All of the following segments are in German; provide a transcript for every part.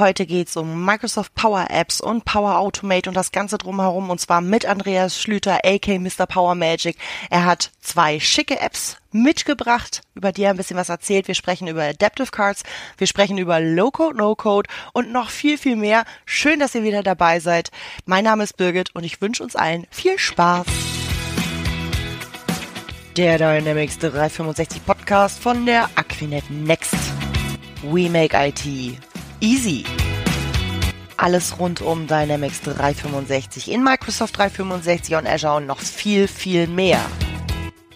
Heute geht's um Microsoft Power Apps und Power Automate und das Ganze drumherum und zwar mit Andreas Schlüter, AK Mr. Power Magic. Er hat zwei schicke Apps mitgebracht, über die er ein bisschen was erzählt. Wir sprechen über Adaptive Cards, wir sprechen über Low-Code, No-Code und noch viel, viel mehr. Schön, dass ihr wieder dabei seid. Mein Name ist Birgit und ich wünsche uns allen viel Spaß. Der Dynamics 365 Podcast von der Aquinet Next. We make IT easy. Alles rund um Dynamics 365 in Microsoft 365 und Azure und noch viel, viel mehr.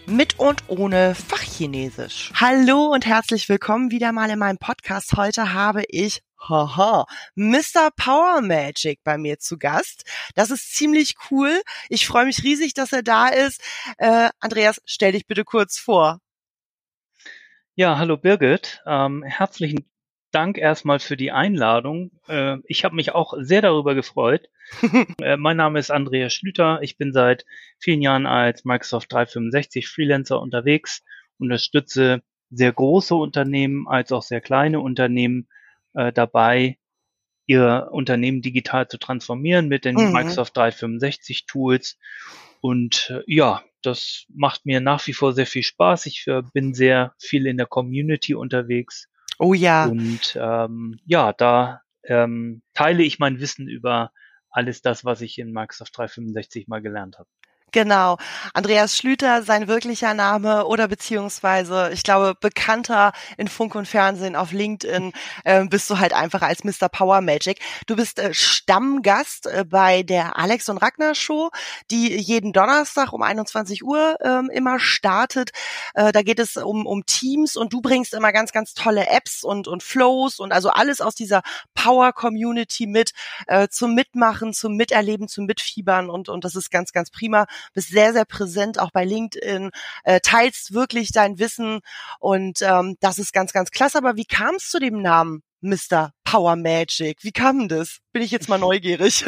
Mit und ohne Fachchinesisch. Hallo und herzlich willkommen wieder mal in meinem Podcast. Heute habe ich Haha, Mr. Power Magic bei mir zu Gast. Das ist ziemlich cool. Ich freue mich riesig, dass er da ist. Äh, Andreas, stell dich bitte kurz vor. Ja, hallo Birgit. Ähm, herzlichen Dank erstmal für die Einladung. Äh, ich habe mich auch sehr darüber gefreut. äh, mein Name ist Andreas Schlüter. Ich bin seit vielen Jahren als Microsoft 365 Freelancer unterwegs, unterstütze sehr große Unternehmen als auch sehr kleine Unternehmen äh, dabei, ihr Unternehmen digital zu transformieren mit den mhm. Microsoft 365 Tools. Und ja, das macht mir nach wie vor sehr viel Spaß. Ich bin sehr viel in der Community unterwegs Oh ja. Und ähm, ja, da ähm, teile ich mein Wissen über alles das, was ich in Microsoft 365 mal gelernt habe. Genau. Andreas Schlüter, sein wirklicher Name oder beziehungsweise, ich glaube, bekannter in Funk und Fernsehen auf LinkedIn, äh, bist du halt einfach als Mr. Power Magic. Du bist äh, Stammgast äh, bei der Alex und Ragnar Show, die jeden Donnerstag um 21 Uhr ähm, immer startet. Äh, da geht es um, um Teams und du bringst immer ganz, ganz tolle Apps und, und Flows und also alles aus dieser Power Community mit äh, zum Mitmachen, zum Miterleben, zum Mitfiebern und, und das ist ganz, ganz prima bist sehr, sehr präsent, auch bei LinkedIn, äh, teilst wirklich dein Wissen und ähm, das ist ganz, ganz klasse. Aber wie kam es zu dem Namen Mr. Power Magic? Wie kam das? Bin ich jetzt mal neugierig.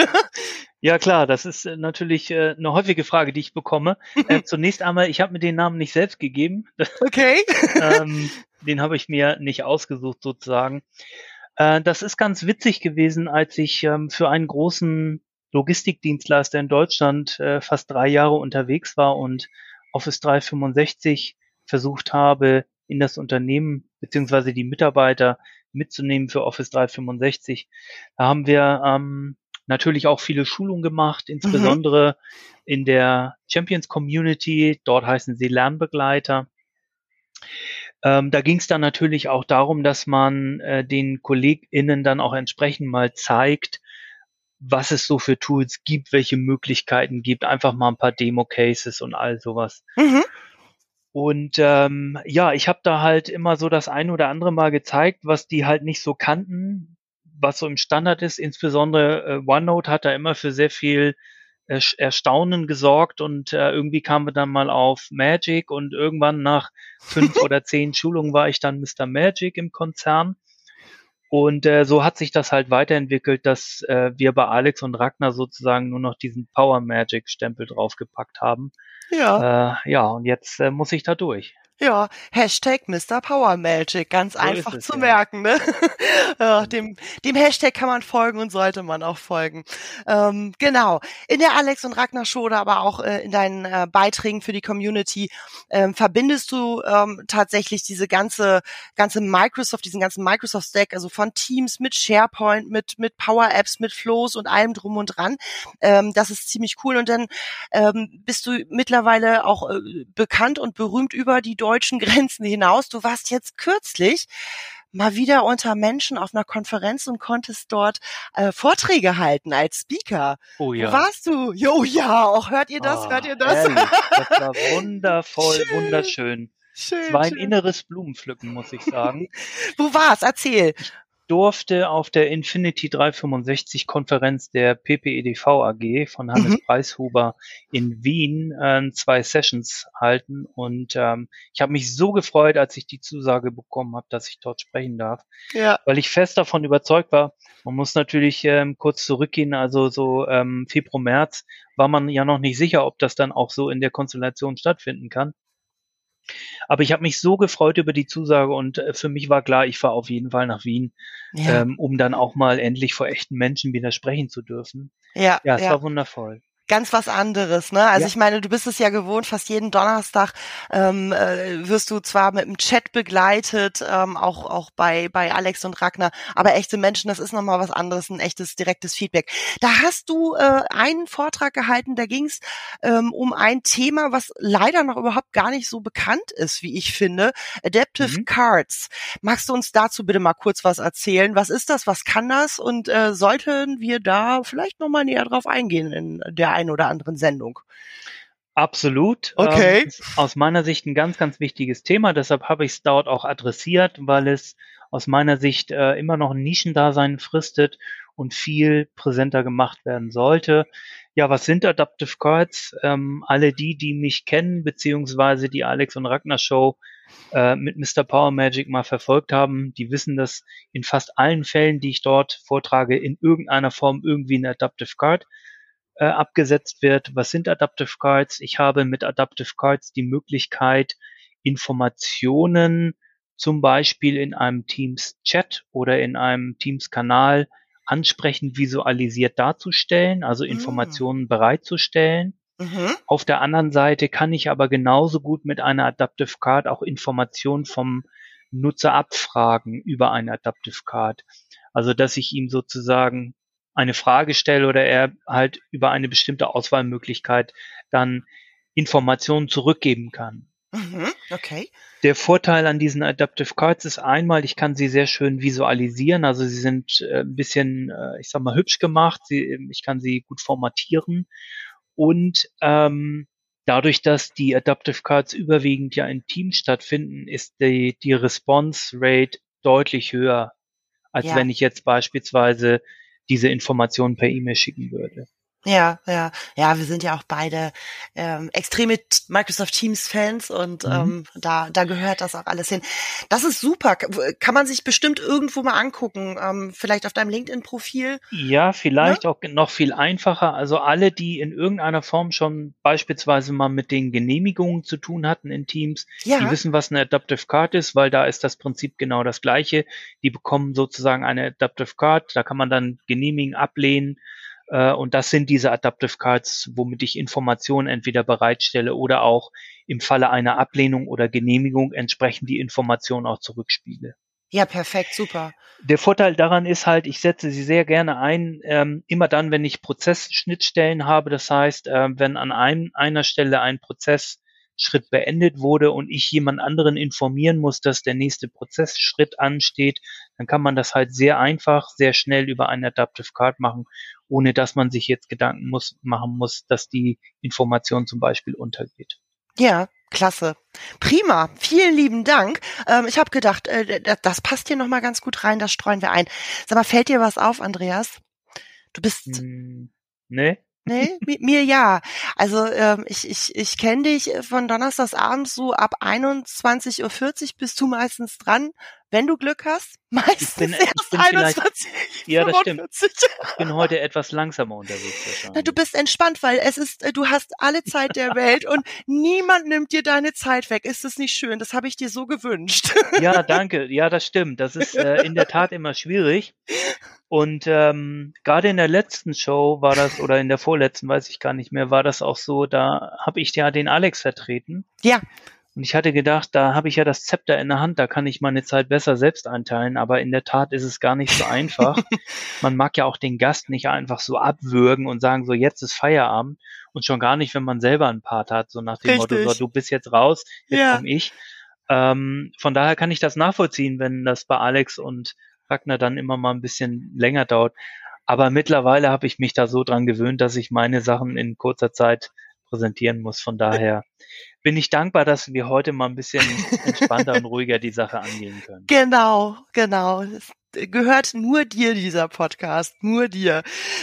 Ja klar, das ist äh, natürlich äh, eine häufige Frage, die ich bekomme. Äh, zunächst einmal, ich habe mir den Namen nicht selbst gegeben. Okay. ähm, den habe ich mir nicht ausgesucht sozusagen. Äh, das ist ganz witzig gewesen, als ich ähm, für einen großen Logistikdienstleister in Deutschland äh, fast drei Jahre unterwegs war und Office 365 versucht habe, in das Unternehmen beziehungsweise die Mitarbeiter mitzunehmen für Office 365. Da haben wir ähm, natürlich auch viele Schulungen gemacht, mhm. insbesondere mhm. in der Champions Community. Dort heißen sie Lernbegleiter. Ähm, da ging es dann natürlich auch darum, dass man äh, den KollegInnen dann auch entsprechend mal zeigt, was es so für Tools gibt, welche Möglichkeiten gibt, einfach mal ein paar Demo-Cases und all sowas. Mhm. Und ähm, ja, ich habe da halt immer so das ein oder andere Mal gezeigt, was die halt nicht so kannten, was so im Standard ist. Insbesondere äh, OneNote hat da immer für sehr viel äh, Erstaunen gesorgt und äh, irgendwie kamen wir dann mal auf Magic und irgendwann nach fünf oder zehn Schulungen war ich dann Mr. Magic im Konzern. Und äh, so hat sich das halt weiterentwickelt, dass äh, wir bei Alex und Ragnar sozusagen nur noch diesen Power Magic Stempel draufgepackt haben. Ja. Äh, ja, und jetzt äh, muss ich da durch. Ja, Hashtag Mr. Power Magic, ganz so einfach es, zu ja. merken. Ne? ja, dem, dem Hashtag kann man folgen und sollte man auch folgen. Ähm, genau. In der Alex und Ragnar Show oder aber auch äh, in deinen äh, Beiträgen für die Community ähm, verbindest du ähm, tatsächlich diese ganze ganze Microsoft, diesen ganzen Microsoft Stack, also von Teams mit SharePoint, mit mit Power Apps, mit Flows und allem drum und dran. Ähm, das ist ziemlich cool. Und dann ähm, bist du mittlerweile auch äh, bekannt und berühmt über die deutschen Grenzen hinaus. Du warst jetzt kürzlich mal wieder unter Menschen auf einer Konferenz und konntest dort äh, Vorträge halten als Speaker. Oh ja. Wo warst du? Jo, ja, auch hört ihr das? Oh, hört ihr das? Ehrlich, das war wundervoll, schön. wunderschön. Schön, es war ein schön. inneres Blumenpflücken, muss ich sagen. Wo war's? Erzähl durfte auf der Infinity 365 Konferenz der PPEDV AG von Hannes mhm. Preishuber in Wien äh, zwei Sessions halten und ähm, ich habe mich so gefreut, als ich die Zusage bekommen habe, dass ich dort sprechen darf, ja. weil ich fest davon überzeugt war. Man muss natürlich ähm, kurz zurückgehen, also so ähm, Februar März war man ja noch nicht sicher, ob das dann auch so in der Konstellation stattfinden kann. Aber ich habe mich so gefreut über die Zusage und äh, für mich war klar, ich fahre auf jeden Fall nach Wien, ja. ähm, um dann auch mal endlich vor echten Menschen wieder sprechen zu dürfen. Ja, ja, es ja. war wundervoll ganz was anderes, ne? Also ja. ich meine, du bist es ja gewohnt, fast jeden Donnerstag ähm, äh, wirst du zwar mit dem Chat begleitet, ähm, auch auch bei bei Alex und Ragnar, aber echte Menschen, das ist nochmal was anderes, ein echtes direktes Feedback. Da hast du äh, einen Vortrag gehalten, da ging es ähm, um ein Thema, was leider noch überhaupt gar nicht so bekannt ist, wie ich finde, Adaptive mhm. Cards. Magst du uns dazu bitte mal kurz was erzählen? Was ist das? Was kann das? Und äh, sollten wir da vielleicht nochmal näher drauf eingehen in der einen oder anderen Sendung. Absolut. Okay. Ähm, aus meiner Sicht ein ganz, ganz wichtiges Thema. Deshalb habe ich es dort auch adressiert, weil es aus meiner Sicht äh, immer noch ein Nischendasein fristet und viel präsenter gemacht werden sollte. Ja, was sind Adaptive Cards? Ähm, alle die, die mich kennen, beziehungsweise die Alex und Ragnar Show äh, mit Mr. Power Magic mal verfolgt haben, die wissen, dass in fast allen Fällen, die ich dort vortrage, in irgendeiner Form irgendwie ein Adaptive Card äh, abgesetzt wird. Was sind Adaptive Cards? Ich habe mit Adaptive Cards die Möglichkeit, Informationen zum Beispiel in einem Teams-Chat oder in einem Teams-Kanal ansprechend visualisiert darzustellen, also mm. Informationen mm. bereitzustellen. Mhm. Auf der anderen Seite kann ich aber genauso gut mit einer Adaptive Card auch Informationen vom Nutzer abfragen über eine Adaptive Card. Also dass ich ihm sozusagen eine Frage stelle oder er halt über eine bestimmte Auswahlmöglichkeit dann Informationen zurückgeben kann. Mhm, okay. Der Vorteil an diesen Adaptive Cards ist einmal, ich kann sie sehr schön visualisieren. Also sie sind äh, ein bisschen, äh, ich sag mal, hübsch gemacht. Sie, ich kann sie gut formatieren. Und ähm, dadurch, dass die Adaptive Cards überwiegend ja in Teams stattfinden, ist die, die Response Rate deutlich höher, als ja. wenn ich jetzt beispielsweise diese Informationen per E-Mail schicken würde. Ja, ja, ja, wir sind ja auch beide ähm, extreme Microsoft Teams Fans und mhm. ähm, da, da gehört das auch alles hin. Das ist super. Kann man sich bestimmt irgendwo mal angucken, ähm, vielleicht auf deinem LinkedIn-Profil. Ja, vielleicht ja? auch noch viel einfacher. Also alle, die in irgendeiner Form schon beispielsweise mal mit den Genehmigungen zu tun hatten in Teams, ja. die wissen, was eine Adaptive Card ist, weil da ist das Prinzip genau das gleiche. Die bekommen sozusagen eine Adaptive Card, da kann man dann genehmigen, ablehnen und das sind diese Adaptive Cards, womit ich Informationen entweder bereitstelle oder auch im Falle einer Ablehnung oder Genehmigung entsprechend die Informationen auch zurückspiele. Ja, perfekt, super. Der Vorteil daran ist halt, ich setze sie sehr gerne ein, ähm, immer dann, wenn ich Prozessschnittstellen habe. Das heißt, äh, wenn an ein, einer Stelle ein Prozess Schritt beendet wurde und ich jemand anderen informieren muss, dass der nächste Prozessschritt ansteht, dann kann man das halt sehr einfach, sehr schnell über einen Adaptive Card machen, ohne dass man sich jetzt Gedanken muss, machen muss, dass die Information zum Beispiel untergeht. Ja, Klasse. Prima. Vielen lieben Dank. Ähm, ich habe gedacht, äh, das passt hier nochmal ganz gut rein, das streuen wir ein. Sag mal, fällt dir was auf, Andreas? Du bist. Hm, nee. Nee, mir ja. Also ähm, ich, ich, ich kenne dich von Donnerstags abends so ab 21.40 Uhr bist du meistens dran, wenn du Glück hast. Meistens ich bin, erst ich bin 21, Ja, das stimmt. Ich bin heute etwas langsamer unterwegs. Na, du bist entspannt, weil es ist, äh, du hast alle Zeit der Welt und niemand nimmt dir deine Zeit weg. Ist das nicht schön? Das habe ich dir so gewünscht. Ja, danke. Ja, das stimmt. Das ist äh, in der Tat immer schwierig. Und ähm, gerade in der letzten Show war das, oder in der vorletzten, weiß ich gar nicht mehr, war das auch so, da habe ich ja den Alex vertreten. Ja. Und ich hatte gedacht, da habe ich ja das Zepter in der Hand, da kann ich meine Zeit besser selbst einteilen, aber in der Tat ist es gar nicht so einfach. man mag ja auch den Gast nicht einfach so abwürgen und sagen, so jetzt ist Feierabend und schon gar nicht, wenn man selber einen Part hat, so nach dem Richtig. Motto, so, du bist jetzt raus, jetzt ja. komm ich. Ähm, von daher kann ich das nachvollziehen, wenn das bei Alex und Ragnar dann immer mal ein bisschen länger dauert. Aber mittlerweile habe ich mich da so dran gewöhnt, dass ich meine Sachen in kurzer Zeit präsentieren muss. Von daher bin ich dankbar, dass wir heute mal ein bisschen entspannter und ruhiger die Sache angehen können. Genau, genau. Es gehört nur dir, dieser Podcast, nur dir.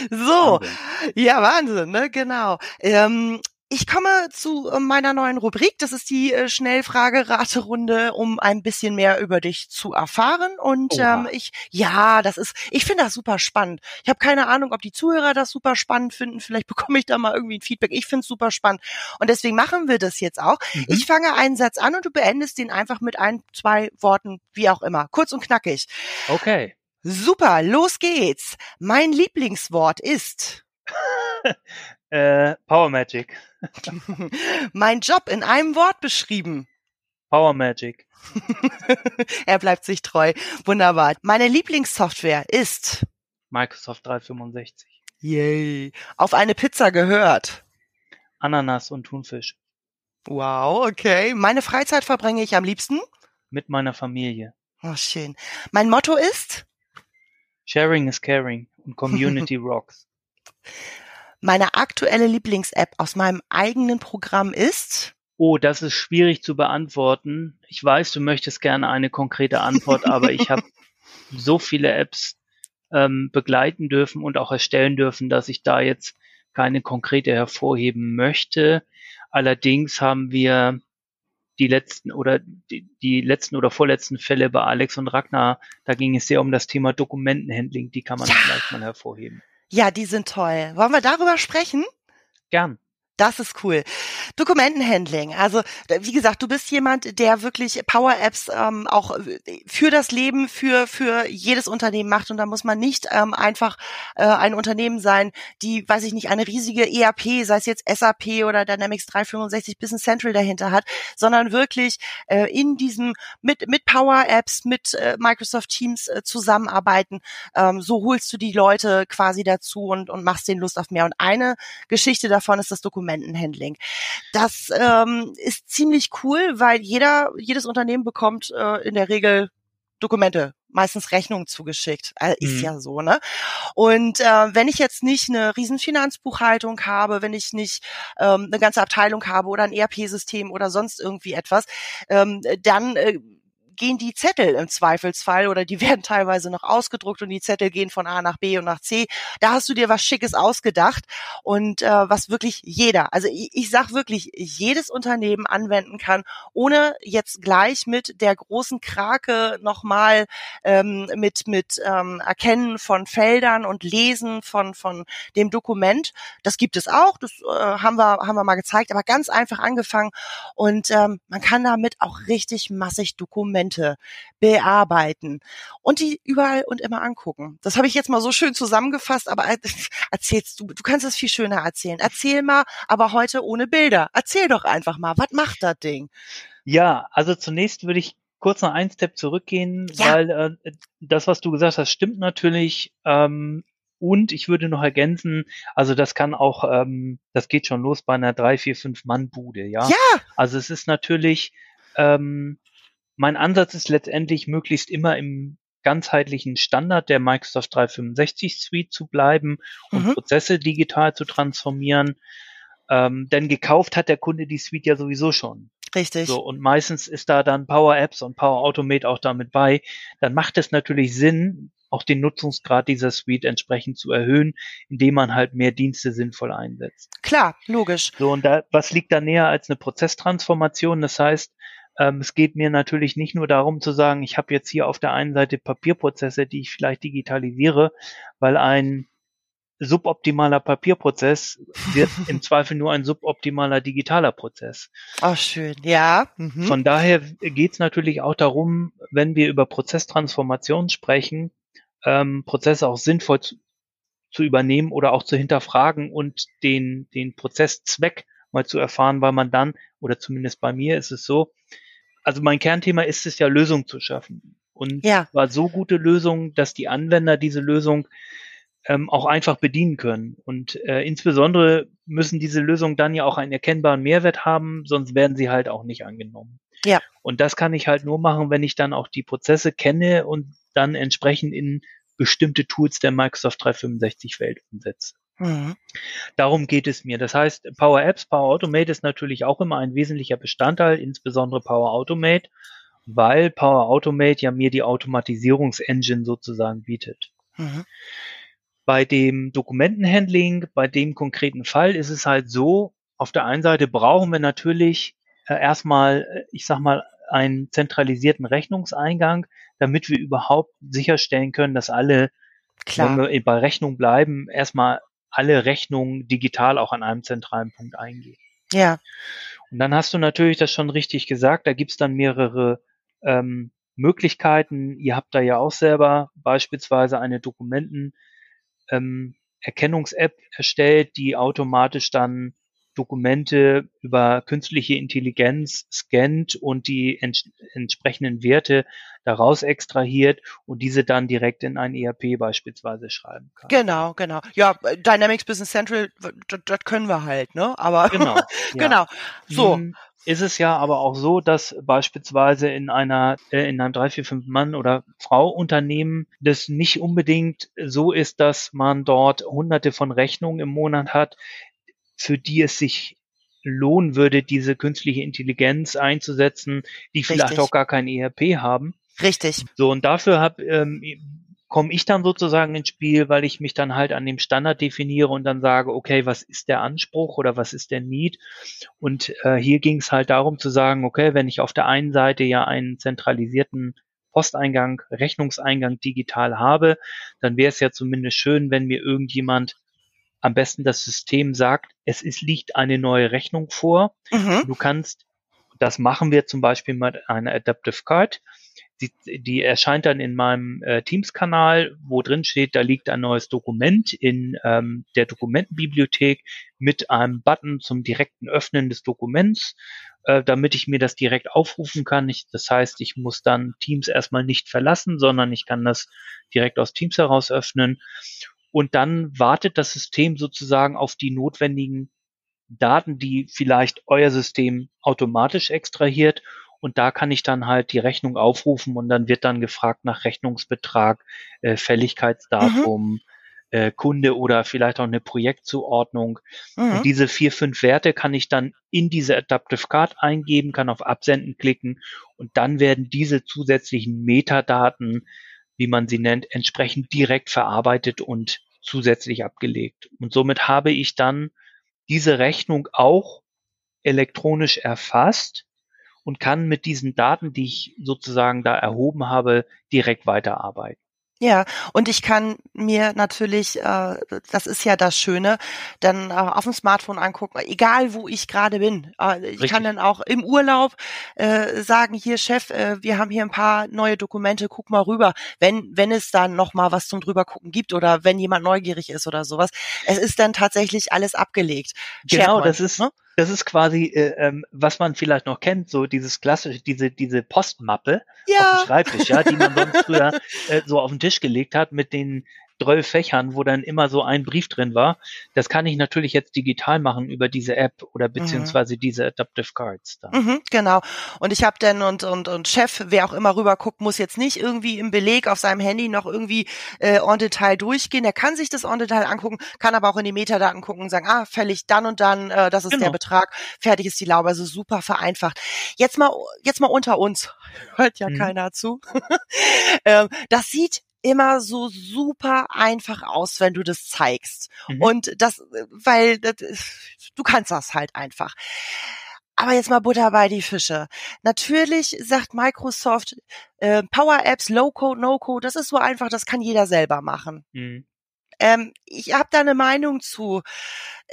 So, Wahnsinn. ja, Wahnsinn, ne? Genau. Ähm, Ich komme zu äh, meiner neuen Rubrik. Das ist die äh, Schnellfrage-Raterunde, um ein bisschen mehr über dich zu erfahren. Und ähm, ich, ja, das ist, ich finde das super spannend. Ich habe keine Ahnung, ob die Zuhörer das super spannend finden. Vielleicht bekomme ich da mal irgendwie ein Feedback. Ich finde es super spannend. Und deswegen machen wir das jetzt auch. Mhm. Ich fange einen Satz an und du beendest den einfach mit ein, zwei Worten, wie auch immer. Kurz und knackig. Okay. Super, los geht's. Mein Lieblingswort ist. Äh, Power Magic. mein Job in einem Wort beschrieben. Power Magic. er bleibt sich treu. Wunderbar. Meine Lieblingssoftware ist Microsoft 365. Yay. Auf eine Pizza gehört. Ananas und Thunfisch. Wow, okay. Meine Freizeit verbringe ich am liebsten? Mit meiner Familie. Oh, schön. Mein Motto ist? Sharing is caring und Community rocks. Meine aktuelle Lieblings-App aus meinem eigenen Programm ist? Oh, das ist schwierig zu beantworten. Ich weiß, du möchtest gerne eine konkrete Antwort, aber ich habe so viele Apps ähm, begleiten dürfen und auch erstellen dürfen, dass ich da jetzt keine konkrete hervorheben möchte. Allerdings haben wir die letzten oder die, die letzten oder vorletzten Fälle bei Alex und Ragnar, da ging es sehr um das Thema Dokumentenhandling, die kann man ja. vielleicht mal hervorheben. Ja, die sind toll. Wollen wir darüber sprechen? Gern. Das ist cool. Dokumentenhandling. Also wie gesagt, du bist jemand, der wirklich Power Apps ähm, auch äh, für das Leben, für für jedes Unternehmen macht und da muss man nicht ähm, einfach äh, ein Unternehmen sein, die, weiß ich nicht, eine riesige ERP, sei es jetzt SAP oder Dynamics 365 Business Central dahinter hat, sondern wirklich äh, in diesem mit mit Power Apps, mit äh, Microsoft Teams äh, zusammenarbeiten. Ähm, so holst du die Leute quasi dazu und und machst den Lust auf mehr. Und eine Geschichte davon ist das Dokument Dokumentenhandling. Das ähm, ist ziemlich cool, weil jeder, jedes Unternehmen bekommt äh, in der Regel Dokumente, meistens Rechnungen zugeschickt. Also ist mhm. ja so, ne? Und äh, wenn ich jetzt nicht eine riesen Finanzbuchhaltung habe, wenn ich nicht ähm, eine ganze Abteilung habe oder ein ERP-System oder sonst irgendwie etwas, ähm, dann äh, gehen die Zettel im Zweifelsfall oder die werden teilweise noch ausgedruckt und die Zettel gehen von A nach B und nach C. Da hast du dir was Schickes ausgedacht und äh, was wirklich jeder, also ich, ich sag wirklich, jedes Unternehmen anwenden kann, ohne jetzt gleich mit der großen Krake nochmal ähm, mit, mit ähm, Erkennen von Feldern und Lesen von, von dem Dokument. Das gibt es auch, das äh, haben, wir, haben wir mal gezeigt, aber ganz einfach angefangen und ähm, man kann damit auch richtig massig Dokumente Dokumente bearbeiten und die überall und immer angucken. Das habe ich jetzt mal so schön zusammengefasst, aber erzählst du, du kannst es viel schöner erzählen. Erzähl mal, aber heute ohne Bilder. Erzähl doch einfach mal, was macht das Ding? Ja, also zunächst würde ich kurz noch einen Step zurückgehen, ja. weil äh, das, was du gesagt hast, stimmt natürlich. Ähm, und ich würde noch ergänzen, also das kann auch, ähm, das geht schon los bei einer drei, vier, fünf Mann Bude, ja. Ja. Also es ist natürlich ähm, mein Ansatz ist letztendlich möglichst immer im ganzheitlichen Standard der Microsoft 365 Suite zu bleiben und mhm. Prozesse digital zu transformieren. Ähm, denn gekauft hat der Kunde die Suite ja sowieso schon. Richtig. So, und meistens ist da dann Power Apps und Power Automate auch damit bei. Dann macht es natürlich Sinn, auch den Nutzungsgrad dieser Suite entsprechend zu erhöhen, indem man halt mehr Dienste sinnvoll einsetzt. Klar, logisch. So, und da, was liegt da näher als eine Prozesstransformation? Das heißt, ähm, es geht mir natürlich nicht nur darum zu sagen, ich habe jetzt hier auf der einen Seite Papierprozesse, die ich vielleicht digitalisiere, weil ein suboptimaler Papierprozess wird im Zweifel nur ein suboptimaler digitaler Prozess. Ach schön, ja. Mhm. Von daher geht es natürlich auch darum, wenn wir über Prozesstransformation sprechen, ähm, Prozesse auch sinnvoll zu, zu übernehmen oder auch zu hinterfragen und den, den Prozesszweck mal zu erfahren, weil man dann, oder zumindest bei mir ist es so, also mein Kernthema ist es ja, Lösungen zu schaffen. Und ja. war so gute Lösung, dass die Anwender diese Lösung ähm, auch einfach bedienen können. Und äh, insbesondere müssen diese Lösungen dann ja auch einen erkennbaren Mehrwert haben, sonst werden sie halt auch nicht angenommen. Ja. Und das kann ich halt nur machen, wenn ich dann auch die Prozesse kenne und dann entsprechend in bestimmte Tools der Microsoft 365 Welt umsetze. Mhm. Darum geht es mir. Das heißt, Power Apps, Power Automate ist natürlich auch immer ein wesentlicher Bestandteil, insbesondere Power Automate, weil Power Automate ja mir die Automatisierungsengine sozusagen bietet. Mhm. Bei dem Dokumentenhandling, bei dem konkreten Fall ist es halt so, auf der einen Seite brauchen wir natürlich äh, erstmal, äh, ich sag mal, einen zentralisierten Rechnungseingang, damit wir überhaupt sicherstellen können, dass alle, Klar. wenn wir bei Rechnung bleiben, erstmal alle Rechnungen digital auch an einem zentralen Punkt eingehen. Ja. Und dann hast du natürlich das schon richtig gesagt, da gibt's dann mehrere ähm, Möglichkeiten. Ihr habt da ja auch selber beispielsweise eine Dokumenten ähm, Erkennungs-App erstellt, die automatisch dann Dokumente über künstliche Intelligenz scannt und die ents entsprechenden Werte daraus extrahiert und diese dann direkt in ein ERP beispielsweise schreiben kann. Genau, genau. Ja, Dynamics Business Central, das können wir halt, ne? Aber Genau. Ja. genau. So. Nun Ist es ja aber auch so, dass beispielsweise in einer, äh, in einem drei, vier, fünf Mann oder Frau Unternehmen das nicht unbedingt so ist, dass man dort hunderte von Rechnungen im Monat hat, für die es sich lohnen würde, diese künstliche Intelligenz einzusetzen, die vielleicht Richtig. auch gar kein ERP haben. Richtig. So, und dafür hab, ähm, komme ich dann sozusagen ins Spiel, weil ich mich dann halt an dem Standard definiere und dann sage, okay, was ist der Anspruch oder was ist der Need? Und äh, hier ging es halt darum zu sagen, okay, wenn ich auf der einen Seite ja einen zentralisierten Posteingang, Rechnungseingang digital habe, dann wäre es ja zumindest schön, wenn mir irgendjemand am besten das System sagt, es ist, liegt eine neue Rechnung vor. Mhm. Du kannst, das machen wir zum Beispiel mit einer Adaptive Card. Die, die erscheint dann in meinem äh, Teams-Kanal, wo drin steht, da liegt ein neues Dokument in ähm, der Dokumentenbibliothek mit einem Button zum direkten Öffnen des Dokuments, äh, damit ich mir das direkt aufrufen kann. Ich, das heißt, ich muss dann Teams erstmal nicht verlassen, sondern ich kann das direkt aus Teams heraus öffnen. Und dann wartet das System sozusagen auf die notwendigen Daten, die vielleicht euer System automatisch extrahiert. Und da kann ich dann halt die Rechnung aufrufen und dann wird dann gefragt nach Rechnungsbetrag, äh, Fälligkeitsdatum, äh, Kunde oder vielleicht auch eine Projektzuordnung. Mhm. Und diese vier, fünf Werte kann ich dann in diese Adaptive Card eingeben, kann auf Absenden klicken und dann werden diese zusätzlichen Metadaten, wie man sie nennt, entsprechend direkt verarbeitet und zusätzlich abgelegt. Und somit habe ich dann diese Rechnung auch elektronisch erfasst und kann mit diesen Daten, die ich sozusagen da erhoben habe, direkt weiterarbeiten. Ja, und ich kann mir natürlich, äh, das ist ja das Schöne, dann äh, auf dem Smartphone angucken, egal wo ich gerade bin. Äh, ich Richtig. kann dann auch im Urlaub äh, sagen, hier Chef, äh, wir haben hier ein paar neue Dokumente, guck mal rüber, wenn wenn es dann noch mal was zum drüber gucken gibt oder wenn jemand neugierig ist oder sowas. Es ist dann tatsächlich alles abgelegt. Genau, SharePoint, das ist, ne? Das ist quasi, äh, ähm, was man vielleicht noch kennt, so dieses klassische, diese, diese Postmappe auf dem Ja, Schreibtisch, ja, die man sonst früher äh, so auf den Tisch gelegt hat mit den 12 Fächern, wo dann immer so ein Brief drin war. Das kann ich natürlich jetzt digital machen über diese App oder beziehungsweise diese Adaptive Cards. Mhm, genau. Und ich habe dann und und und Chef, wer auch immer rüber guckt, muss jetzt nicht irgendwie im Beleg auf seinem Handy noch irgendwie äh, en Detail durchgehen. Er kann sich das en Detail angucken, kann aber auch in die Metadaten gucken und sagen, ah, fällig dann und dann, äh, das ist der Genau. Betrag, fertig ist die Laube, also super vereinfacht. Jetzt mal jetzt mal unter uns, hört ja Mhm. keiner zu. ähm, das sieht immer so super einfach aus, wenn du das zeigst. Mhm. Und das, weil das, du kannst das halt einfach. Aber jetzt mal Butter bei die Fische. Natürlich sagt Microsoft, äh, Power Apps, Low Code, No Code, das ist so einfach, das kann jeder selber machen. Mhm. Ähm, ich habe da eine Meinung zu.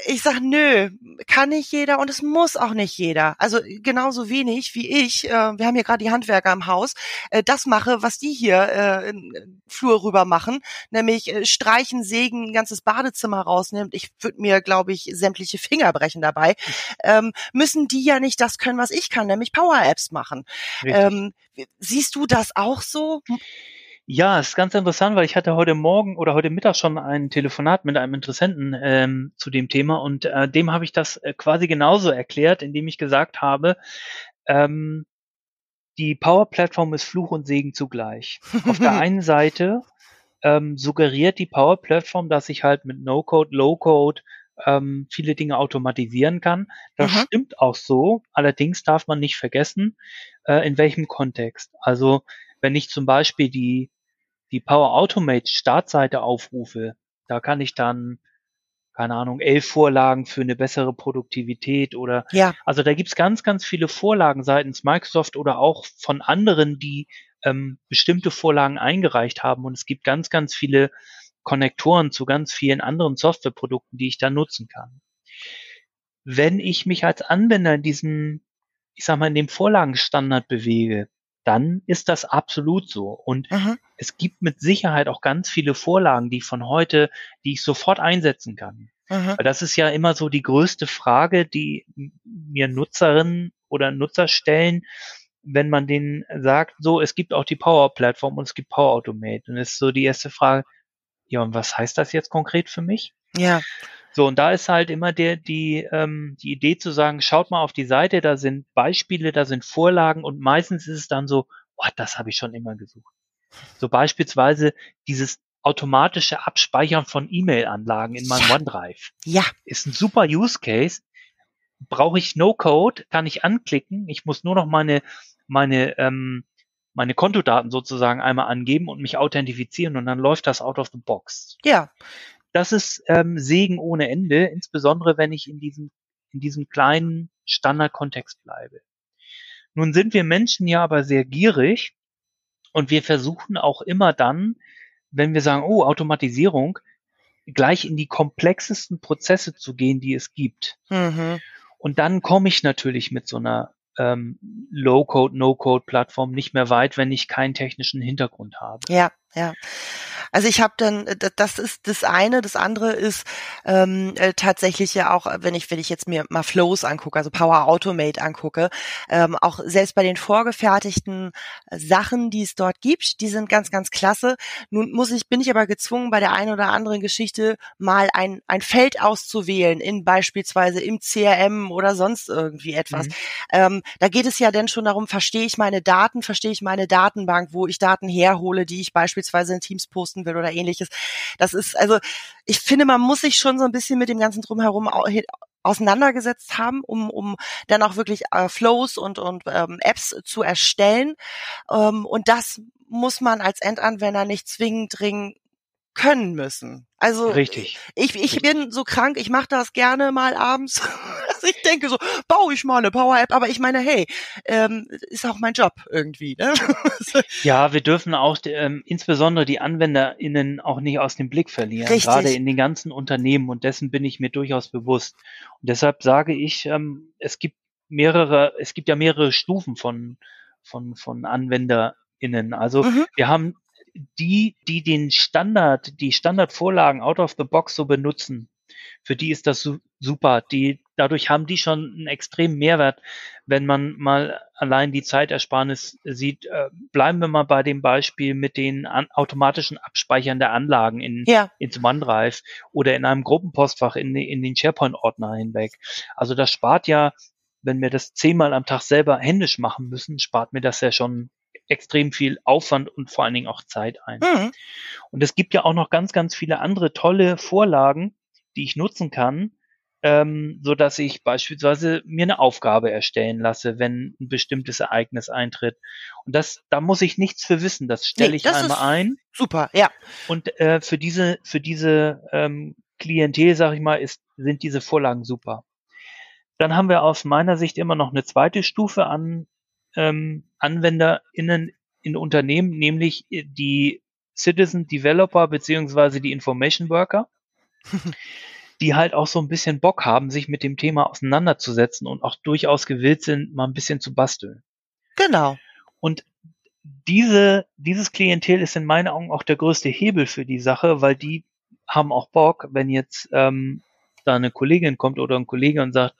Ich sag, nö, kann nicht jeder und es muss auch nicht jeder. Also genauso wenig wie ich, äh, wir haben hier gerade die Handwerker im Haus, äh, das mache, was die hier äh, in Flur rüber machen, nämlich äh, streichen, sägen, ein ganzes Badezimmer rausnimmt. Ich würde mir, glaube ich, sämtliche Finger brechen dabei. Ähm, müssen die ja nicht das können, was ich kann, nämlich Power Apps machen. Ähm, siehst du das auch so? Ja, es ist ganz interessant, weil ich hatte heute Morgen oder heute Mittag schon ein Telefonat mit einem Interessenten ähm, zu dem Thema und äh, dem habe ich das äh, quasi genauso erklärt, indem ich gesagt habe, ähm, die Power Plattform ist Fluch und Segen zugleich. Auf der einen Seite ähm, suggeriert die Power Plattform, dass ich halt mit No-Code, Low-Code ähm, viele Dinge automatisieren kann. Das Mhm. stimmt auch so. Allerdings darf man nicht vergessen, äh, in welchem Kontext. Also wenn ich zum Beispiel die, die Power Automate Startseite aufrufe, da kann ich dann keine Ahnung, elf Vorlagen für eine bessere Produktivität oder Ja. also da gibt's ganz, ganz viele Vorlagen seitens Microsoft oder auch von anderen, die ähm, bestimmte Vorlagen eingereicht haben. Und es gibt ganz, ganz viele Konnektoren zu ganz vielen anderen Softwareprodukten, die ich da nutzen kann. Wenn ich mich als Anwender in diesem, ich sag mal, in dem Vorlagenstandard bewege, dann ist das absolut so. Und Mhm. es gibt mit Sicherheit auch ganz viele Vorlagen, die von heute, die ich sofort einsetzen kann. Mhm. Weil das ist ja immer so die größte Frage, die mir Nutzerinnen oder Nutzer stellen, wenn man denen sagt, so, es gibt auch die Power-Plattform und es gibt Power Automate. Und es ist so die erste Frage, ja, und was heißt das jetzt konkret für mich? Ja. So, und da ist halt immer der, die, ähm, die Idee zu sagen, schaut mal auf die Seite, da sind Beispiele, da sind Vorlagen und meistens ist es dann so, oh, das habe ich schon immer gesucht. So beispielsweise dieses automatische Abspeichern von E-Mail-Anlagen in meinem Ja. OneDrive Ja. ist ein super Use Case. Brauche ich No Code, kann ich anklicken. Ich muss nur noch meine, meine, ähm, meine Kontodaten sozusagen einmal angeben und mich authentifizieren und dann läuft das out of the box. Ja. Das ist ähm, Segen ohne Ende, insbesondere wenn ich in diesem, in diesem kleinen Standardkontext bleibe. Nun sind wir Menschen ja aber sehr gierig und wir versuchen auch immer dann, wenn wir sagen, oh, Automatisierung, gleich in die komplexesten Prozesse zu gehen, die es gibt. Mhm. Und dann komme ich natürlich mit so einer ähm, Low-Code, No-Code-Plattform nicht mehr weit, wenn ich keinen technischen Hintergrund habe. Ja, ja. Also ich habe dann, äh, das ist das eine, das andere ist ähm, äh, tatsächlich ja auch, äh, wenn ich, wenn ich jetzt mir mal Flows angucke, also Power Automate angucke, ähm, auch selbst bei den vorgefertigten Sachen, die es dort gibt, die sind ganz, ganz klasse. Nun muss ich, bin ich aber gezwungen, bei der einen oder anderen Geschichte mal ein, ein Feld auszuwählen, in beispielsweise im CRM oder sonst irgendwie etwas. Mhm. Ähm, da geht es ja dann schon darum, verstehe ich meine Daten, verstehe ich meine Datenbank, wo ich Daten herhole, die ich beispielsweise in Teams posten will oder ähnliches. Das ist, also ich finde, man muss sich schon so ein bisschen mit dem ganzen Drumherum au- he- auseinandergesetzt haben, um, um dann auch wirklich äh, Flows und, und ähm, Apps zu erstellen. Ähm, und das muss man als Endanwender nicht zwingend dringend können müssen. Also Richtig. ich, ich bin so krank, ich mache das gerne mal abends. Also ich denke so, baue ich mal eine Power-App, aber ich meine, hey, ähm, ist auch mein Job irgendwie. Ne? Ja, wir dürfen auch ähm, insbesondere die AnwenderInnen auch nicht aus dem Blick verlieren, Richtig. gerade in den ganzen Unternehmen und dessen bin ich mir durchaus bewusst. Und deshalb sage ich, ähm, es gibt mehrere, es gibt ja mehrere Stufen von, von, von AnwenderInnen. Also Mhm. wir haben die, die den Standard, die Standardvorlagen out of the box so benutzen, für die ist das su super. Die, dadurch haben die schon einen extremen Mehrwert, wenn man mal allein die Zeitersparnis sieht. Äh, bleiben wir mal bei dem Beispiel mit den an, automatischen Abspeichern der Anlagen in, Ja, ins OneDrive oder in einem Gruppenpostfach in, in den SharePoint-Ordner hinweg. Also das spart ja, wenn wir das zehnmal am Tag selber händisch machen müssen, spart mir das ja schon extrem viel Aufwand und vor allen Dingen auch Zeit ein. mhm. Und es gibt ja auch noch ganz, ganz viele andere tolle Vorlagen, die ich nutzen kann, ähm, so dass ich beispielsweise mir eine Aufgabe erstellen lasse, wenn ein bestimmtes Ereignis eintritt. Und das, da muss ich nichts für wissen. Das stelle Nee, ich das einmal ein. super, ja. Und äh, für diese, für diese ähm, Klientel, sag ich mal, ist, sind diese Vorlagen super. Dann haben wir aus meiner Sicht immer noch eine zweite Stufe an ähm, AnwenderInnen in Unternehmen, nämlich die Citizen Developer beziehungsweise die Information Worker, die halt auch so ein bisschen Bock haben, sich mit dem Thema auseinanderzusetzen und auch durchaus gewillt sind, mal ein bisschen zu basteln. Genau. Und diese, dieses Klientel ist in meinen Augen auch der größte Hebel für die Sache, weil die haben auch Bock, wenn jetzt ähm, da eine Kollegin kommt oder ein Kollege und sagt,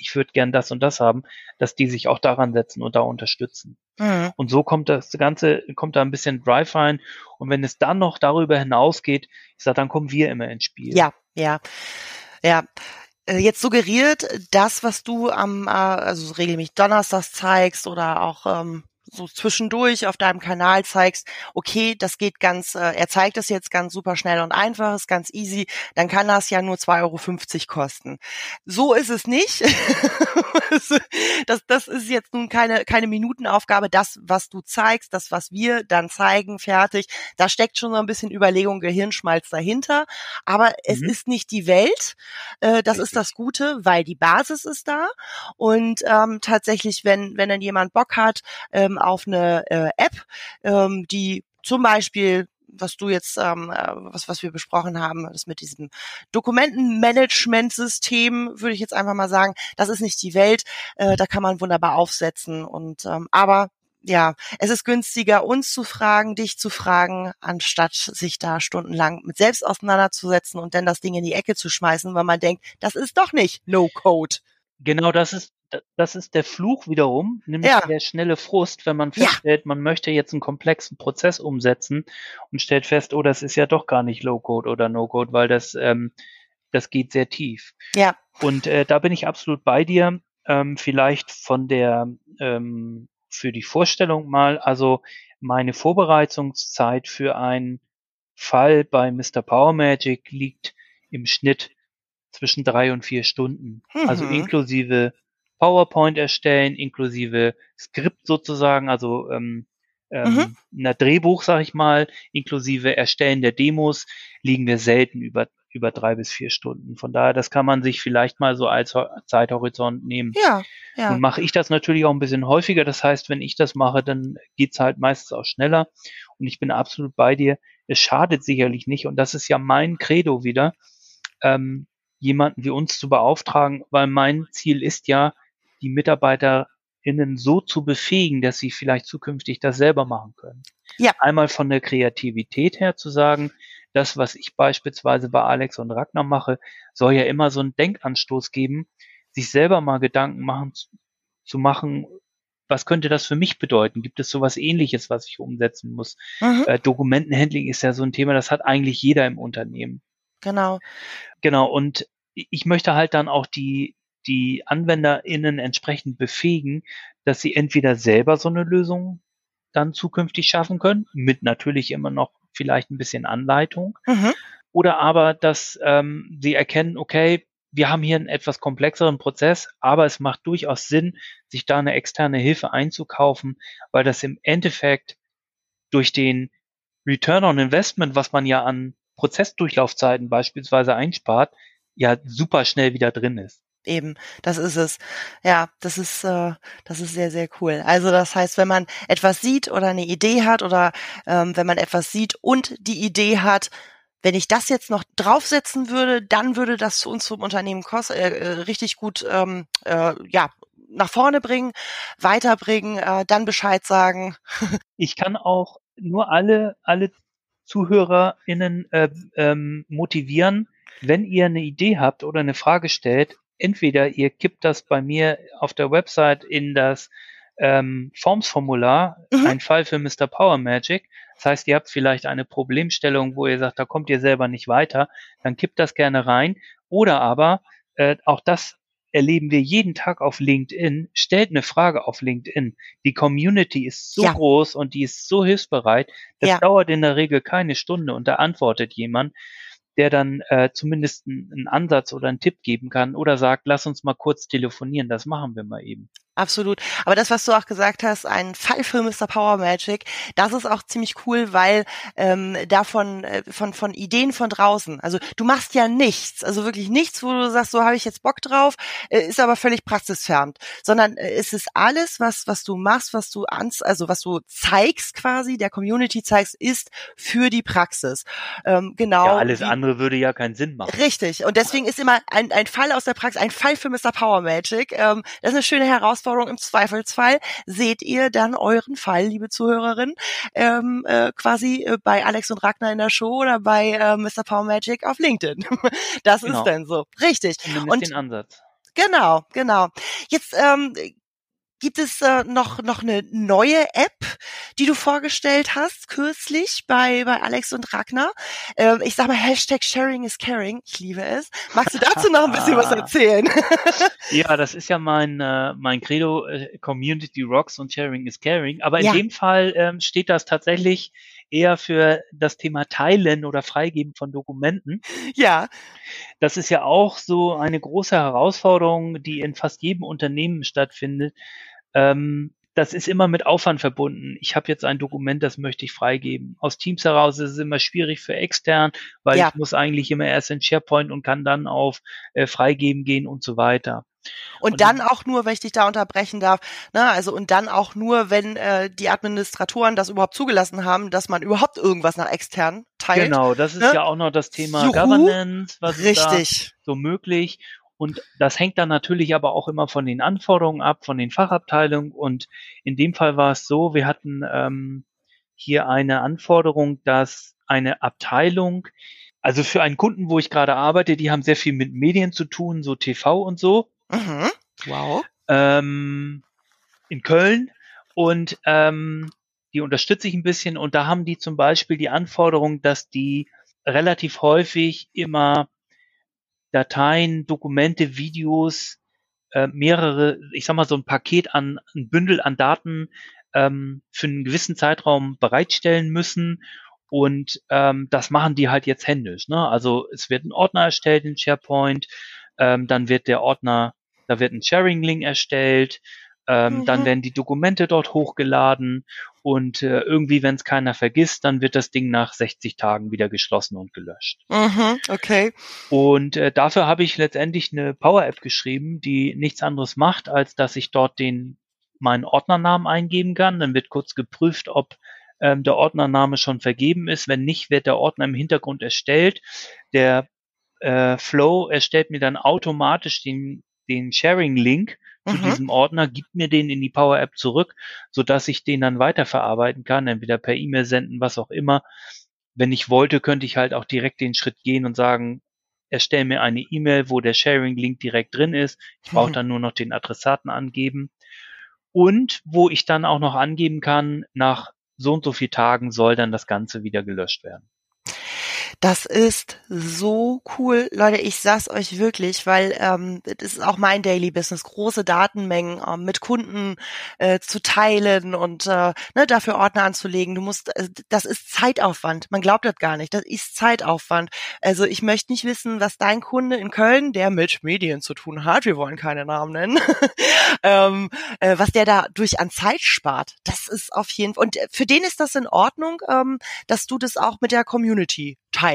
ich würde gern das und das haben, dass die sich auch daran setzen und da unterstützen. Mhm. Und so kommt das Ganze, kommt da ein bisschen Drive rein. Und wenn es dann noch darüber hinausgeht, ich sage, dann kommen wir immer ins Spiel. Ja, ja, ja. Äh, Jetzt suggeriert das, was du am, äh, also regelmäßig Donnerstags zeigst oder auch ähm, so zwischendurch auf deinem Kanal zeigst, okay, das geht ganz, äh, er zeigt es jetzt ganz super schnell und einfach, ist ganz easy, dann kann das ja nur 2,50 Euro kosten. So ist es nicht. das, das ist jetzt nun keine, keine Minutenaufgabe. Das, was du zeigst, das, was wir dann zeigen, fertig, da steckt schon so ein bisschen Überlegung, Gehirnschmalz dahinter. Aber es mhm. ist nicht die Welt. Äh, das Richtig. ist das Gute, weil die Basis ist da. Und ähm, tatsächlich, wenn, wenn dann jemand Bock hat ähm, auf eine äh, App, ähm, die zum Beispiel was du jetzt, ähm, äh, was, was wir besprochen haben, das mit diesem Dokumentenmanagementsystem, würde ich jetzt einfach mal sagen, das ist nicht die Welt, äh, da kann man wunderbar aufsetzen. Und ähm, aber ja, es ist günstiger, uns zu fragen, dich zu fragen, anstatt sich da stundenlang mit selbst auseinanderzusetzen und dann das Ding in die Ecke zu schmeißen, weil man denkt, das ist doch nicht No-Code. Genau, das ist das ist der Fluch wiederum, nämlich ja. der schnelle Frust, wenn man feststellt, ja. man möchte jetzt einen komplexen Prozess umsetzen und stellt fest, oh, das ist ja doch gar nicht Low-Code oder No-Code, weil das, ähm, das geht sehr tief. Ja. Und äh, da bin ich absolut bei dir. Ähm, vielleicht von der ähm, für die Vorstellung mal, also meine Vorbereitungszeit für einen Fall bei Mr. Power Magic liegt im Schnitt zwischen drei und vier Stunden. Also mhm. Also inklusive PowerPoint erstellen, inklusive Skript sozusagen, also ähm, ähm, mhm. ein Drehbuch, sag ich mal, inklusive Erstellen der Demos, liegen wir selten über über drei bis vier Stunden. Von daher, das kann man sich vielleicht mal so als Zeithorizont nehmen. Ja, ja. Nun mache ich das natürlich auch ein bisschen häufiger. Das heißt, wenn ich das mache, dann geht's halt meistens auch schneller. Und ich bin absolut bei dir. Es schadet sicherlich nicht. Und das ist ja mein Credo wieder, ähm, jemanden wie uns zu beauftragen, weil mein Ziel ist ja, die MitarbeiterInnen so zu befähigen, dass sie vielleicht zukünftig das selber machen können. Ja. Einmal von der Kreativität her zu sagen, das, was ich beispielsweise bei Alex und Ragnar mache, soll ja immer so einen Denkanstoß geben, sich selber mal Gedanken machen, zu machen, was könnte das für mich bedeuten? Gibt es sowas ähnliches, was ich umsetzen muss? Mhm. Äh, Dokumentenhandling ist ja so ein Thema, das hat eigentlich jeder im Unternehmen. Genau. Genau. Und ich möchte halt dann auch die, die AnwenderInnen entsprechend befähigen, dass sie entweder selber so eine Lösung dann zukünftig schaffen können, mit natürlich immer noch vielleicht ein bisschen Anleitung, mhm. oder aber, dass ähm, sie erkennen, okay, wir haben hier einen etwas komplexeren Prozess, aber es macht durchaus Sinn, sich da eine externe Hilfe einzukaufen, weil das im Endeffekt durch den Return on Investment, was man ja an Prozessdurchlaufzeiten beispielsweise einspart, ja super schnell wieder drin ist. Eben, das ist es. Ja, das ist, äh, das ist sehr, sehr cool. Also das heißt, wenn man etwas sieht oder eine Idee hat oder ähm, wenn man etwas sieht und die Idee hat, wenn ich das jetzt noch draufsetzen würde, dann würde das uns zum Unternehmen kost, äh, äh, richtig gut ähm, äh, ja, nach vorne bringen, weiterbringen, äh, dann Bescheid sagen. ich kann auch nur alle, alle ZuhörerInnen äh, ähm, motivieren, wenn ihr eine Idee habt oder eine Frage stellt, entweder ihr kippt das bei mir auf der Website in das ähm, Forms-Formular, mhm. ein Fall für Mr. Power Magic. Das heißt, ihr habt vielleicht eine Problemstellung, wo ihr sagt, da kommt ihr selber nicht weiter, dann kippt das gerne rein. Oder aber, äh, auch das erleben wir jeden Tag auf LinkedIn, stellt eine Frage auf LinkedIn. Die Community ist so ja. groß und die ist so hilfsbereit. Das ja. dauert in der Regel keine Stunde und da antwortet jemand der dann äh, zumindest einen Ansatz oder einen Tipp geben kann oder sagt, lass uns mal kurz telefonieren, das machen wir mal eben. Absolut. Aber das, was du auch gesagt hast, ein Fall für Mr. Power Magic, das ist auch ziemlich cool, weil ähm, davon äh, von von Ideen von draußen. Also du machst ja nichts, also wirklich nichts, wo du sagst, so habe ich jetzt Bock drauf, äh, ist aber völlig praxisfern, sondern äh, es ist alles, was was du machst, was du ans, also was du zeigst quasi, der Community zeigst, ist für die Praxis. Ähm, genau. Ja, alles wie, andere würde ja keinen Sinn machen. Richtig. Und deswegen ist immer ein ein Fall aus der Praxis, ein Fall für Mr. Power Magic. Ähm, das ist eine schöne Herausforderung Herausforderung. Im Zweifelsfall seht ihr dann euren Fall, liebe Zuhörerin, ähm, äh, quasi äh, bei Alex und Ragnar in der Show oder bei äh, Mr. Power Magic auf LinkedIn. das genau. ist dann so. Richtig. Zumindest und den Ansatz. Genau, genau. Jetzt ähm, gibt es äh, noch, noch eine neue App, die du vorgestellt hast, kürzlich bei, bei Alex und Ragnar. Äh, ich sag mal, Hashtag Sharing is Caring. Ich liebe es. Magst du dazu noch ein bisschen was erzählen? ja, das ist ja mein, äh, mein Credo, äh, Community Rocks und Sharing is Caring. Aber in Ja. dem Fall ähm, steht das tatsächlich eher für das Thema Teilen oder Freigeben von Dokumenten. ja, Das ist ja auch so eine große Herausforderung, die in fast jedem Unternehmen stattfindet. Ähm, das ist immer mit Aufwand verbunden. Ich habe jetzt ein Dokument, das möchte ich freigeben. Aus Teams heraus ist es immer schwierig für extern, weil Ja. ich muss eigentlich immer erst in SharePoint und kann dann auf äh, Freigeben gehen und so weiter. Und, Und- dann auch nur, wenn ich dich da unterbrechen darf, ne, also und dann auch nur, wenn äh, die Administratoren das überhaupt zugelassen haben, dass man überhaupt irgendwas nach extern teilt. Genau, das ist ne? ja auch noch das Thema Juhu. Governance, was ist da Richtig. so möglich. Und das hängt dann natürlich aber auch immer von den Anforderungen ab, von den Fachabteilungen. Und in dem Fall war es so, wir hatten ähm, hier eine Anforderung, dass eine Abteilung, also für einen Kunden, wo ich gerade arbeite, die haben sehr viel mit Medien zu tun, so TV und so, Mhm. Wow. ähm, in Köln. Und ähm, die unterstütze ich ein bisschen. Und da haben die zum Beispiel die Anforderung, dass die relativ häufig immer Dateien, Dokumente, Videos, äh, mehrere, ich sag mal so ein Paket an, ein Bündel an Daten ähm, für einen gewissen Zeitraum bereitstellen müssen. Und ähm, das machen die halt jetzt händisch. Ne? Also es wird ein Ordner erstellt in SharePoint, ähm, dann wird der Ordner, da wird ein Sharing-Link erstellt, ähm, Mhm. dann werden die Dokumente dort hochgeladen und äh, irgendwie, wenn es keiner vergisst, dann wird das Ding nach 60 Tagen wieder geschlossen und gelöscht. Mhm. Okay. Und äh, dafür habe ich letztendlich eine Power-App geschrieben, die nichts anderes macht, als dass ich dort den meinen Ordnernamen eingeben kann. Dann wird kurz geprüft, ob ähm, der Ordnername schon vergeben ist. Wenn nicht, wird der Ordner im Hintergrund erstellt. Der äh, Flow erstellt mir dann automatisch den, den Sharing-Link zu Mhm. diesem Ordner, gibt mir den in die Power App zurück, so dass ich den dann weiterverarbeiten kann, entweder per E-Mail senden, was auch immer. Wenn ich wollte, könnte ich halt auch direkt den Schritt gehen und sagen, erstell mir eine E-Mail, wo der Sharing-Link direkt drin ist. Ich brauche Mhm. dann nur noch den Adressaten angeben. Und wo ich dann auch noch angeben kann, nach so und so viel Tagen soll dann das Ganze wieder gelöscht werden. Das ist so cool, Leute. Ich sag's euch wirklich, weil ähm, das ist auch mein Daily Business, große Datenmengen ähm, mit Kunden äh, zu teilen und äh, ne, dafür Ordner anzulegen. Du musst, äh, das ist Zeitaufwand. Man glaubt das gar nicht. Das ist Zeitaufwand. Also ich möchte nicht wissen, was dein Kunde in Köln, der mit Medien zu tun hat, wir wollen keine Namen nennen, ähm, äh, was der da durch an Zeit spart. Das ist auf jeden Fall. Und äh, für den ist das in Ordnung, ähm, dass du das auch mit der Community teilst,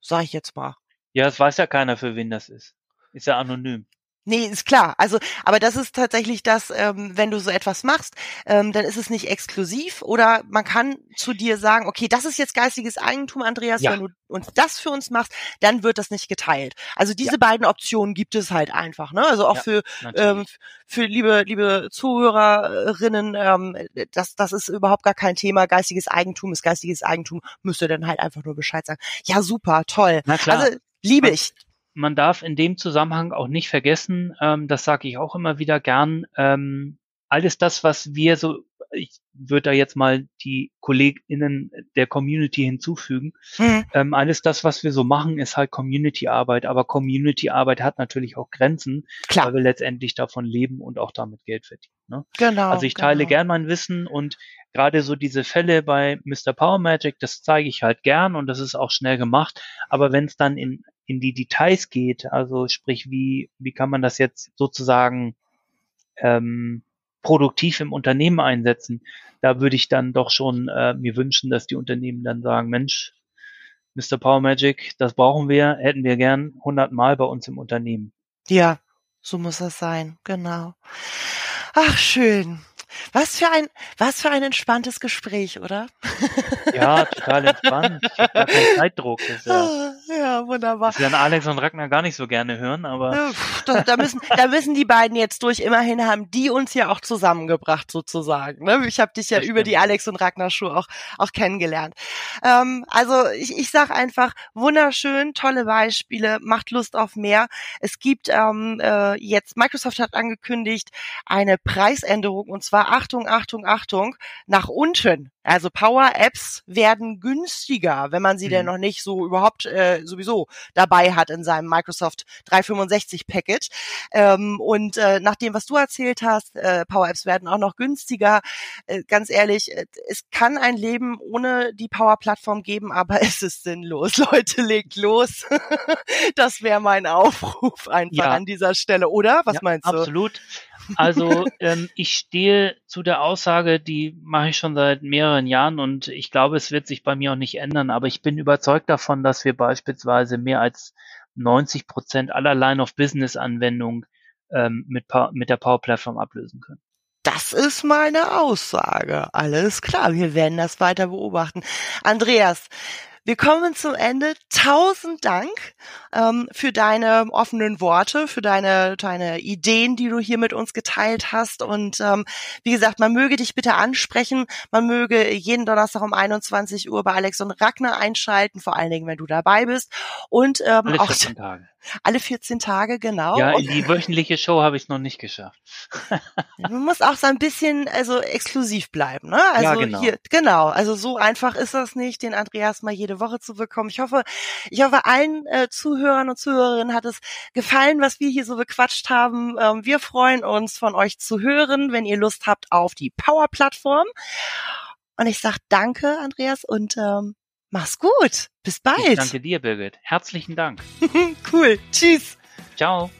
sag ich jetzt mal. Ja, es weiß ja keiner, für wen das ist. Ist ja anonym. Nee, ist klar. Also, aber das ist tatsächlich das, ähm, wenn du so etwas machst, ähm, dann ist es nicht exklusiv oder man kann zu dir sagen, okay, das ist jetzt geistiges Eigentum, Andreas, Ja. wenn du uns das für uns machst, dann wird das nicht geteilt. Also diese Ja. beiden Optionen gibt es halt einfach, ne? Also auch Ja, für ähm, für liebe liebe Zuhörerinnen, ähm, das das ist überhaupt gar kein Thema. Geistiges Eigentum ist geistiges Eigentum, müsst ihr dann halt einfach nur Bescheid sagen. Ja, super, toll. Na klar. Also liebe ich. Man darf in dem Zusammenhang auch nicht vergessen, ähm, das sage ich auch immer wieder gern, ähm, alles das, was wir so, ich würde da jetzt mal die KollegInnen der Community hinzufügen, Hm, ähm, alles das, was wir so machen, ist halt Community-Arbeit, aber Community-Arbeit hat natürlich auch Grenzen, klar, weil wir letztendlich davon leben und auch damit Geld verdienen. Ne? genau. Also ich teile genau. gern mein Wissen und gerade so diese Fälle bei Mr. Power Magic, das zeige ich halt gern und das ist auch schnell gemacht. Aber wenn es dann in, in die Details geht, also sprich, wie, wie kann man das jetzt sozusagen ähm, produktiv im Unternehmen einsetzen, da würde ich dann doch schon äh, mir wünschen, dass die Unternehmen dann sagen, Mensch, Mr. Power Magic, das brauchen wir, hätten wir gern 100 Mal bei uns im Unternehmen. Ja, so muss das sein, genau. Ach, schön. Was für ein, was für ein entspanntes Gespräch, oder? Ja, total entspannt. Ich habe gar keinen Zeitdruck. Das ist ja Ah, Ja, wunderbar. Das werden Alex und Ragnar gar nicht so gerne hören, aber. Da, da, müssen, da müssen die beiden jetzt durch. Immerhin haben die uns ja auch zusammengebracht, sozusagen. Ne? Ich habe dich ja über die Alex und Ragnar Schuh auch, auch kennengelernt. Ähm, also ich, ich sag einfach, wunderschön, tolle Beispiele, macht Lust auf mehr. Es gibt ähm, äh, jetzt, Microsoft hat angekündigt, eine Preisänderung und zwar Achtung, Achtung, Achtung, nach unten. Also Power-Apps werden günstiger, wenn man sie mhm. denn noch nicht so überhaupt äh, sowieso dabei hat in seinem Microsoft 365 Package. Ähm, und äh, nach dem, was du erzählt hast, äh, Power-Apps werden auch noch günstiger. Äh, ganz ehrlich, äh, es kann ein Leben ohne die Power-Plattform geben, aber es ist sinnlos. Leute, legt los. das wäre mein Aufruf einfach ja. an dieser Stelle, oder? Was ja, meinst du? Absolut. Also ähm, ich stehe zu der Aussage, die mache ich schon seit mehreren Jahren und ich glaube, es wird sich bei mir auch nicht ändern, aber ich bin überzeugt davon, dass wir beispielsweise mehr als 90 Prozent aller Line-of-Business-Anwendungen ähm, mit, mit der Power Platform ablösen können. Das ist mal eine Aussage. Alles klar, wir werden das weiter beobachten. Andreas, wir kommen zum Ende. Tausend Dank ähm, für deine offenen Worte, für deine, deine Ideen, die du hier mit uns geteilt hast. Und ähm, wie gesagt, man möge dich bitte ansprechen. Man möge jeden Donnerstag um 21 Uhr bei Alex und Ragnar einschalten, vor allen Dingen, wenn du dabei bist. Und ähm, Alle 14 auch Tage. Alle 14 Tage, genau. Ja, in die wöchentliche Show habe ich es noch nicht geschafft. Man muss auch so ein bisschen also exklusiv bleiben, ne? Also ja, genau. hier, genau. Also so einfach ist das nicht, den Andreas mal jede Woche zu bekommen. Ich hoffe, ich hoffe, allen äh, Zuhörern und Zuhörerinnen hat es gefallen, was wir hier so bequatscht haben. Ähm, wir freuen uns, von euch zu hören, wenn ihr Lust habt auf die Power-Plattform. Und ich sag danke, Andreas, und ähm, Mach's gut. Bis bald. Ich danke dir, Birgit. Herzlichen Dank. cool. Tschüss. Ciao.